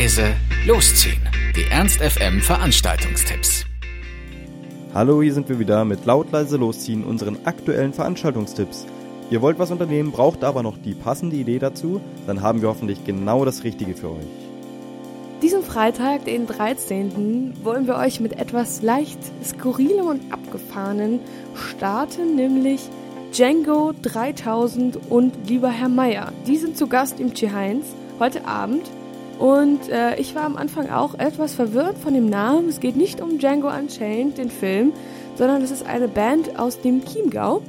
leise losziehen. Die Ernst FM Veranstaltungstipps. Hallo, hier sind wir wieder mit laut leise losziehen unseren aktuellen Veranstaltungstipps. Ihr wollt was unternehmen, braucht aber noch die passende Idee dazu, dann haben wir hoffentlich genau das Richtige für euch. Diesen Freitag, den 13., wollen wir euch mit etwas leicht skurrilem und abgefahrenen starten, nämlich Django 3000 und lieber Herr Meier. Die sind zu Gast im G-Heinz heute Abend. Und äh, ich war am Anfang auch etwas verwirrt von dem Namen. Es geht nicht um Django Unchained, den Film, sondern es ist eine Band aus dem Chiemgau.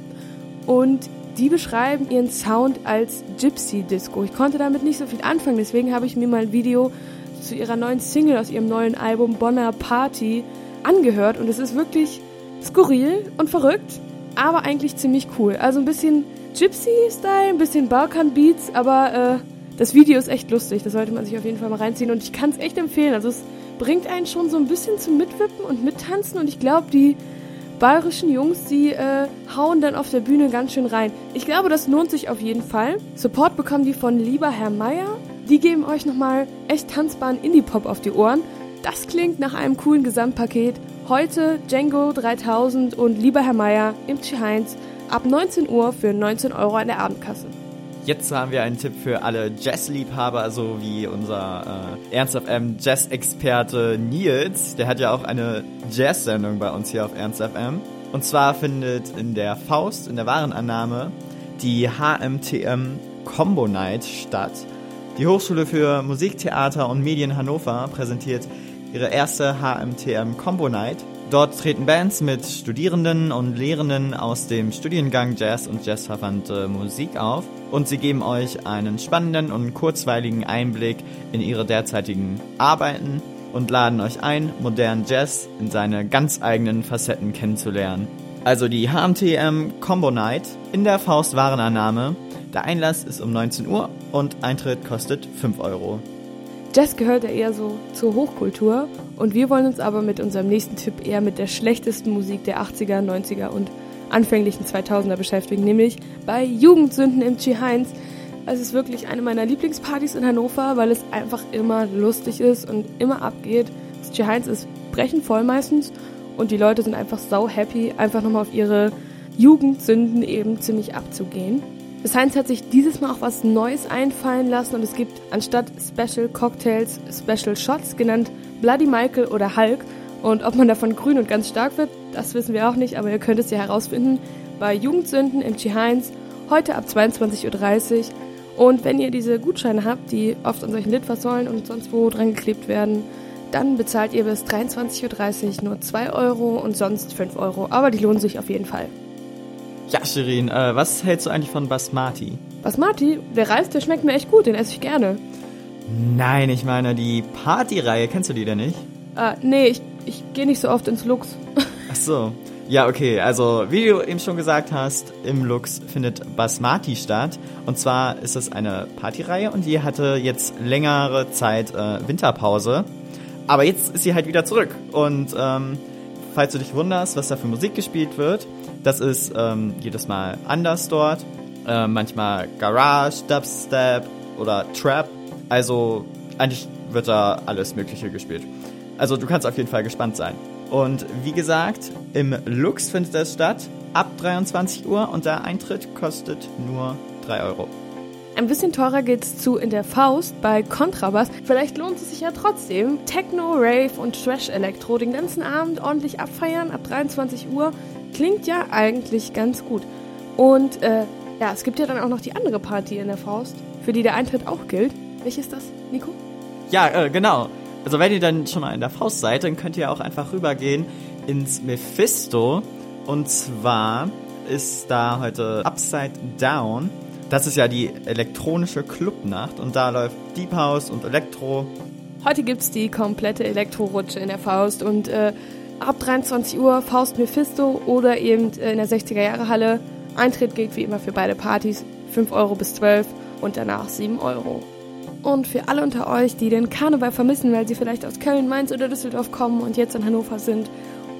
Und die beschreiben ihren Sound als Gypsy Disco. Ich konnte damit nicht so viel anfangen, deswegen habe ich mir mal ein Video zu ihrer neuen Single aus ihrem neuen Album Bonner Party angehört. Und es ist wirklich skurril und verrückt, aber eigentlich ziemlich cool. Also ein bisschen Gypsy-Style, ein bisschen Balkan-Beats, aber äh, das Video ist echt lustig, das sollte man sich auf jeden Fall mal reinziehen und ich kann es echt empfehlen. Also es bringt einen schon so ein bisschen zum Mitwippen und Mittanzen und ich glaube, die bayerischen Jungs, die äh, hauen dann auf der Bühne ganz schön rein. Ich glaube, das lohnt sich auf jeden Fall. Support bekommen die von Lieber Herr Meier. Die geben euch nochmal echt tanzbaren Indie-Pop auf die Ohren. Das klingt nach einem coolen Gesamtpaket. Heute Django 3000 und Lieber Herr Meier im Heinz ab 19 Uhr für 19 Euro an der Abendkasse. Jetzt haben wir einen Tipp für alle Jazz-Liebhaber, so wie unser äh, Ernst FM Jazz-Experte Nils. Der hat ja auch eine Jazz-Sendung bei uns hier auf Ernst FM. Und zwar findet in der Faust, in der Warenannahme, die HMTM Combo Night statt. Die Hochschule für Musik, Theater und Medien Hannover präsentiert ihre erste HMTM Combo Night Dort treten Bands mit Studierenden und Lehrenden aus dem Studiengang Jazz und Jazzverwandte Musik auf und sie geben euch einen spannenden und kurzweiligen Einblick in ihre derzeitigen Arbeiten und laden euch ein, modernen Jazz in seine ganz eigenen Facetten kennenzulernen. Also die HMTM Combo Night in der Faust Warenannahme. Der Einlass ist um 19 Uhr und Eintritt kostet 5 Euro. Jazz gehört ja eher so zur Hochkultur und wir wollen uns aber mit unserem nächsten Tipp eher mit der schlechtesten Musik der 80er, 90er und anfänglichen 2000er beschäftigen, nämlich bei Jugendsünden im G-Heinz. Es ist wirklich eine meiner Lieblingspartys in Hannover, weil es einfach immer lustig ist und immer abgeht. Das G-Heinz ist brechend voll meistens und die Leute sind einfach sau happy, einfach nochmal auf ihre Jugendsünden eben ziemlich abzugehen. Science hat sich dieses Mal auch was Neues einfallen lassen und es gibt anstatt Special Cocktails Special Shots, genannt Bloody Michael oder Hulk. Und ob man davon grün und ganz stark wird, das wissen wir auch nicht, aber ihr könnt es ja herausfinden bei Jugendsünden im G-Heinz heute ab 22.30 Uhr. Und wenn ihr diese Gutscheine habt, die oft an solchen Litfaßsäulen und sonst wo dran geklebt werden, dann bezahlt ihr bis 23.30 Uhr nur 2 Euro und sonst 5 Euro. Aber die lohnen sich auf jeden Fall. Ja, Shirin, äh, was hältst du eigentlich von Basmati? Basmati? Der Reis, der schmeckt mir echt gut, den esse ich gerne. Nein, ich meine die Partyreihe, kennst du die denn nicht? Äh, nee, ich, ich gehe nicht so oft ins Lux. Ach so. Ja, okay, also wie du eben schon gesagt hast, im Lux findet Basmati statt. Und zwar ist es eine Partyreihe und die hatte jetzt längere Zeit äh, Winterpause. Aber jetzt ist sie halt wieder zurück. Und ähm, falls du dich wunderst, was da für Musik gespielt wird, das ist ähm, jedes Mal anders dort. Äh, manchmal Garage, Dubstep oder Trap. Also eigentlich wird da alles Mögliche gespielt. Also du kannst auf jeden Fall gespannt sein. Und wie gesagt, im Lux findet es statt ab 23 Uhr und der Eintritt kostet nur 3 Euro. Ein bisschen teurer geht's zu in der Faust bei Kontrabass. Vielleicht lohnt es sich ja trotzdem. Techno, Rave und Trash Elektro den ganzen Abend ordentlich abfeiern ab 23 Uhr. Klingt ja eigentlich ganz gut. Und äh, ja, es gibt ja dann auch noch die andere Party in der Faust, für die der Eintritt auch gilt. Welche ist das, Nico? Ja, äh, genau. Also wenn ihr dann schon mal in der Faust seid, dann könnt ihr auch einfach rübergehen ins Mephisto. Und zwar ist da heute Upside Down. Das ist ja die elektronische Clubnacht und da läuft Deep House und Elektro. Heute gibt's die komplette Elektrorutsche in der Faust und äh, ab 23 Uhr Faust Mephisto oder eben in der 60er Jahre Halle. Eintritt gilt wie immer für beide Partys 5 Euro bis 12 und danach 7 Euro. Und für alle unter euch, die den Karneval vermissen, weil sie vielleicht aus Köln, Mainz oder Düsseldorf kommen und jetzt in Hannover sind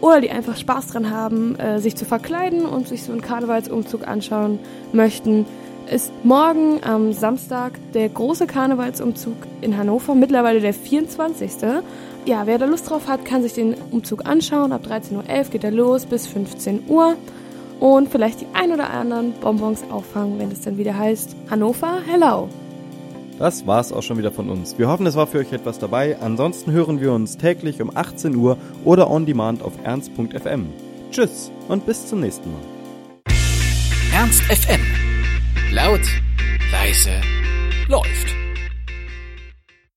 oder die einfach Spaß dran haben, äh, sich zu verkleiden und sich so einen Karnevalsumzug anschauen möchten, ist morgen am Samstag der große Karnevalsumzug in Hannover, mittlerweile der 24. Ja, wer da Lust drauf hat, kann sich den Umzug anschauen. Ab 13.11 Uhr geht er los bis 15 Uhr und vielleicht die ein oder anderen Bonbons auffangen, wenn es dann wieder heißt Hannover, hello! Das war's auch schon wieder von uns. Wir hoffen, es war für euch etwas dabei. Ansonsten hören wir uns täglich um 18 Uhr oder on demand auf ernst.fm. Tschüss und bis zum nächsten Mal. Ernst FM. Laut, leise, läuft.